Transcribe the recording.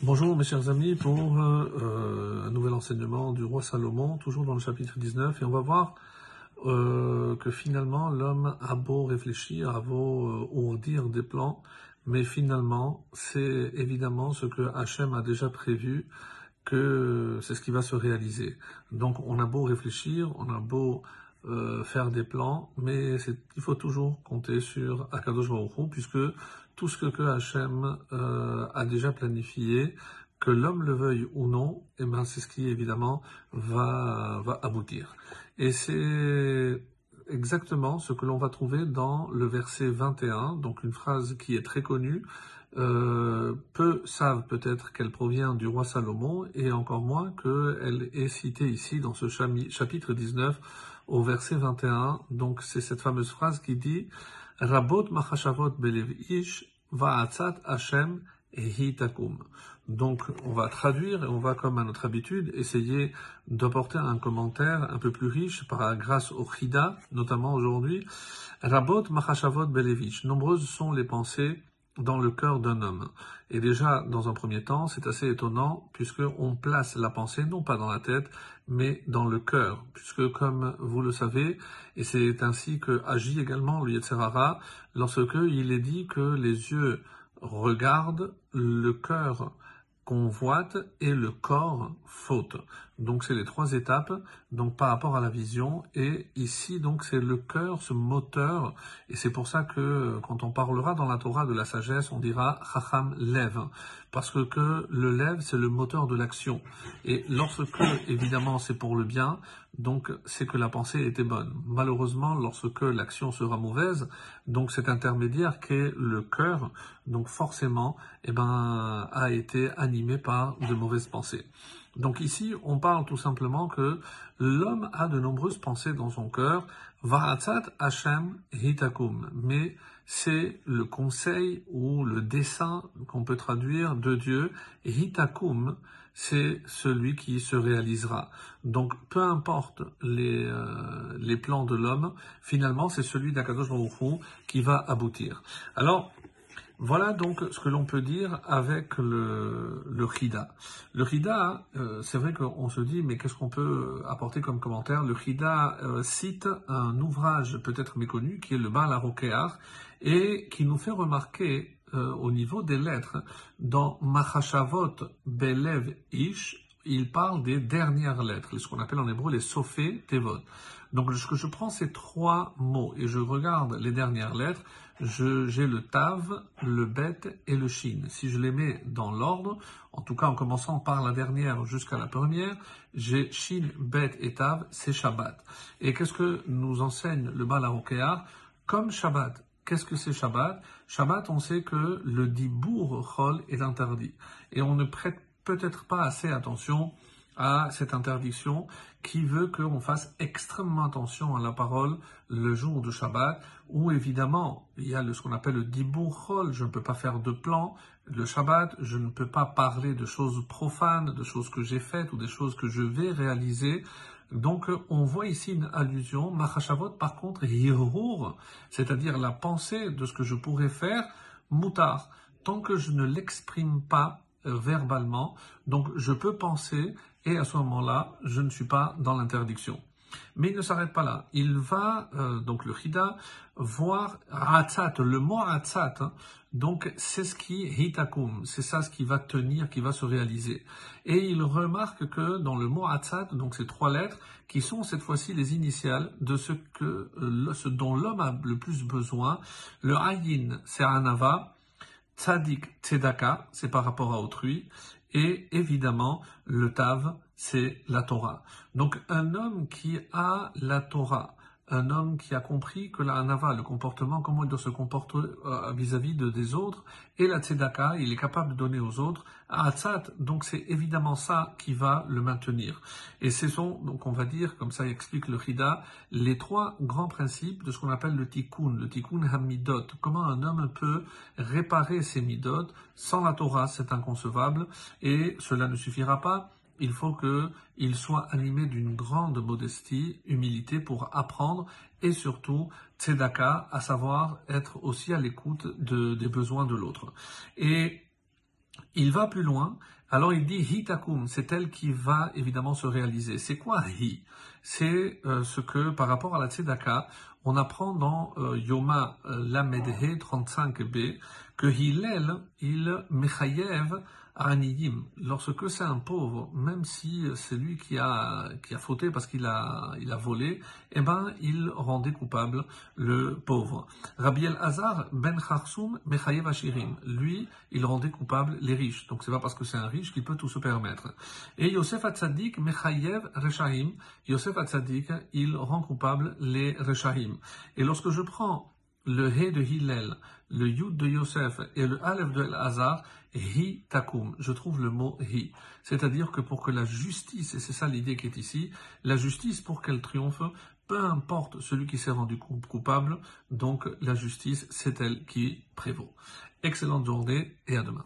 Bonjour mes chers amis pour euh, euh, un nouvel enseignement du roi Salomon, toujours dans le chapitre 19, et on va voir euh, que finalement l'homme a beau réfléchir, a beau ourdir des plans, mais finalement c'est évidemment ce que Hachem a déjà prévu, que c'est ce qui va se réaliser. Donc on a beau réfléchir, on a beau euh, faire des plans, mais il faut toujours compter sur Akadosh puisque tout ce que, Hachem euh, a déjà planifié, que l'homme le veuille ou non, eh ben, c'est ce qui évidemment va, aboutir. Et c'est exactement ce que l'on va trouver dans le verset 21, donc une phrase qui est très connue. Euh, peu savent peut-être qu'elle provient du roi Salomon et encore moins qu'elle est citée ici dans ce chapitre 19 au verset 21. Donc c'est cette fameuse phrase qui dit Rabot machashavot belev ish va'atzat Hashem ehi takum. Donc on va traduire et on va comme à notre habitude essayer d'apporter un commentaire un peu plus riche par grâce au Chida, notamment aujourd'hui. Rabot machashavot belev ish. Nombreuses sont les pensées dans le cœur d'un homme. Et déjà, dans un premier temps, c'est assez étonnant puisque on place la pensée non pas dans la tête, mais dans le cœur, puisque comme vous le savez, et c'est ainsi que agit également le Yetzerara, lorsque il est dit que les yeux regardent, le cœur convoite et le corps faute. Donc c'est les trois étapes donc par rapport à la vision. Et ici donc c'est le cœur ce moteur. Et c'est pour ça que quand on parlera dans la Torah de la sagesse on dira chacham lève parce que, que le lève c'est le moteur de l'action. Et lorsque évidemment c'est pour le bien donc c'est que la pensée était bonne. Malheureusement lorsque l'action sera mauvaise donc cet intermédiaire qui est le cœur donc forcément eh ben a été animé par de mauvaises pensées. Donc ici, on parle tout simplement que l'homme a de nombreuses pensées dans son cœur. Varatzat Hashem hitakum. Mais c'est le conseil ou le dessein qu'on peut traduire de Dieu. Hitakum, c'est celui qui se réalisera. Donc peu importe les, euh, plans de l'homme, finalement c'est celui d'Akadosh Baruch qui va aboutir. Alors, voilà donc ce que l'on peut dire avec le, le. Le Chida, euh, c'est vrai qu'on se dit, mais qu'est-ce qu'on peut apporter comme commentaire? Le Chida euh, cite un ouvrage peut-être méconnu qui est le Baal et qui nous fait remarquer euh, au niveau des lettres, dans Machashavot Belev Ish, il parle des dernières lettres, ce qu'on appelle en hébreu les Sophé Tevot. Donc ce que je prends ces trois mots et je regarde les dernières lettres, j'ai le Tav, le Bet et le Shin. Si je les mets dans l'ordre, en tout cas en commençant par la dernière jusqu'à la première, j'ai Shin, Bet et Tav, c'est Shabbat. Et qu'est-ce que nous enseigne le Baal HaRokeach Comme Shabbat. Qu'est-ce que c'est Shabbat? Shabbat, on sait que le dibour chol est interdit. Et on ne prête peut-être pas assez attention à cette interdiction qui veut qu'on fasse extrêmement attention à la parole le jour de Shabbat, où évidemment il y a ce qu'on appelle le dibour chol, je ne peux pas faire de plan. Le Shabbat, je ne peux pas parler de choses profanes, de choses que j'ai faites ou des choses que je vais réaliser. Donc on voit ici une allusion, Machashavot par contre, Hirur, c'est-à-dire la pensée de ce que je pourrais faire, Moutar, tant que je ne l'exprime pas verbalement, donc je peux penser et à ce moment-là, je ne suis pas dans l'interdiction. Mais il ne s'arrête pas là. Il va, euh, donc le Chida, voir Hatzat, le mot Hatzat, hein, donc c'est ce qui hitakum, c'est ça ce qui va tenir, qui va se réaliser. Et il remarque que dans le mot Hatzat, donc ces trois lettres, qui sont cette fois-ci les initiales de ce, que, euh, ce dont l'homme a le plus besoin, le Ayin, c'est Anava, Tzadik Tzedaka, c'est par rapport à autrui, et évidemment, le Tav, c'est la Torah. Donc un homme qui a la Torah, un homme qui a compris que la Hanava, le comportement, comment il doit se comporter euh, vis-à-vis de, des autres, et la Tzedaka, il est capable de donner aux autres, Hatzat, donc c'est évidemment ça qui va le maintenir. Et ce sont, donc on va dire, comme ça explique le Chida, les trois grands principes de ce qu'on appelle le Tikkun, le Tikkun Hamidot. Comment un homme peut réparer ses midot sans la Torah, c'est inconcevable, et cela ne suffira pas. Il faut qu'il soit animé d'une grande modestie, humilité pour apprendre et surtout tzedaka, à savoir être aussi à l'écoute de, des besoins de l'autre. Et il va plus loin, alors il dit hitakum, c'est elle qui va évidemment se réaliser. C'est quoi hi? C'est euh, ce que par rapport à la tzedaka, on apprend dans euh, Yoma euh, Lamedhe 35b que Hillel, il mechayev Aniyim, lorsque c'est un pauvre, même si c'est lui qui a, qui a fauté parce qu'il a, il a volé, eh ben, il rendait coupable le pauvre. Rabbi El Hazar ben Kharsoum Mechayev Ashirim, lui, il rendait coupable les riches. Donc c'est pas parce que c'est un riche qu'il peut tout se permettre. Et Yosef Hatzadik Mechayev Reshahim, Yosef Hatzadik, il rend coupable les Reshahim. Et lorsque je prends le He de Hillel, le Yud de Yosef et le Aleph de El-Hazar, Hi Takum. Je trouve le mot Hi. C'est-à-dire que pour que la justice, et c'est ça l'idée qui est ici, la justice pour qu'elle triomphe, peu importe celui qui s'est rendu coupable, donc la justice, c'est elle qui prévaut. Excellente journée et à demain.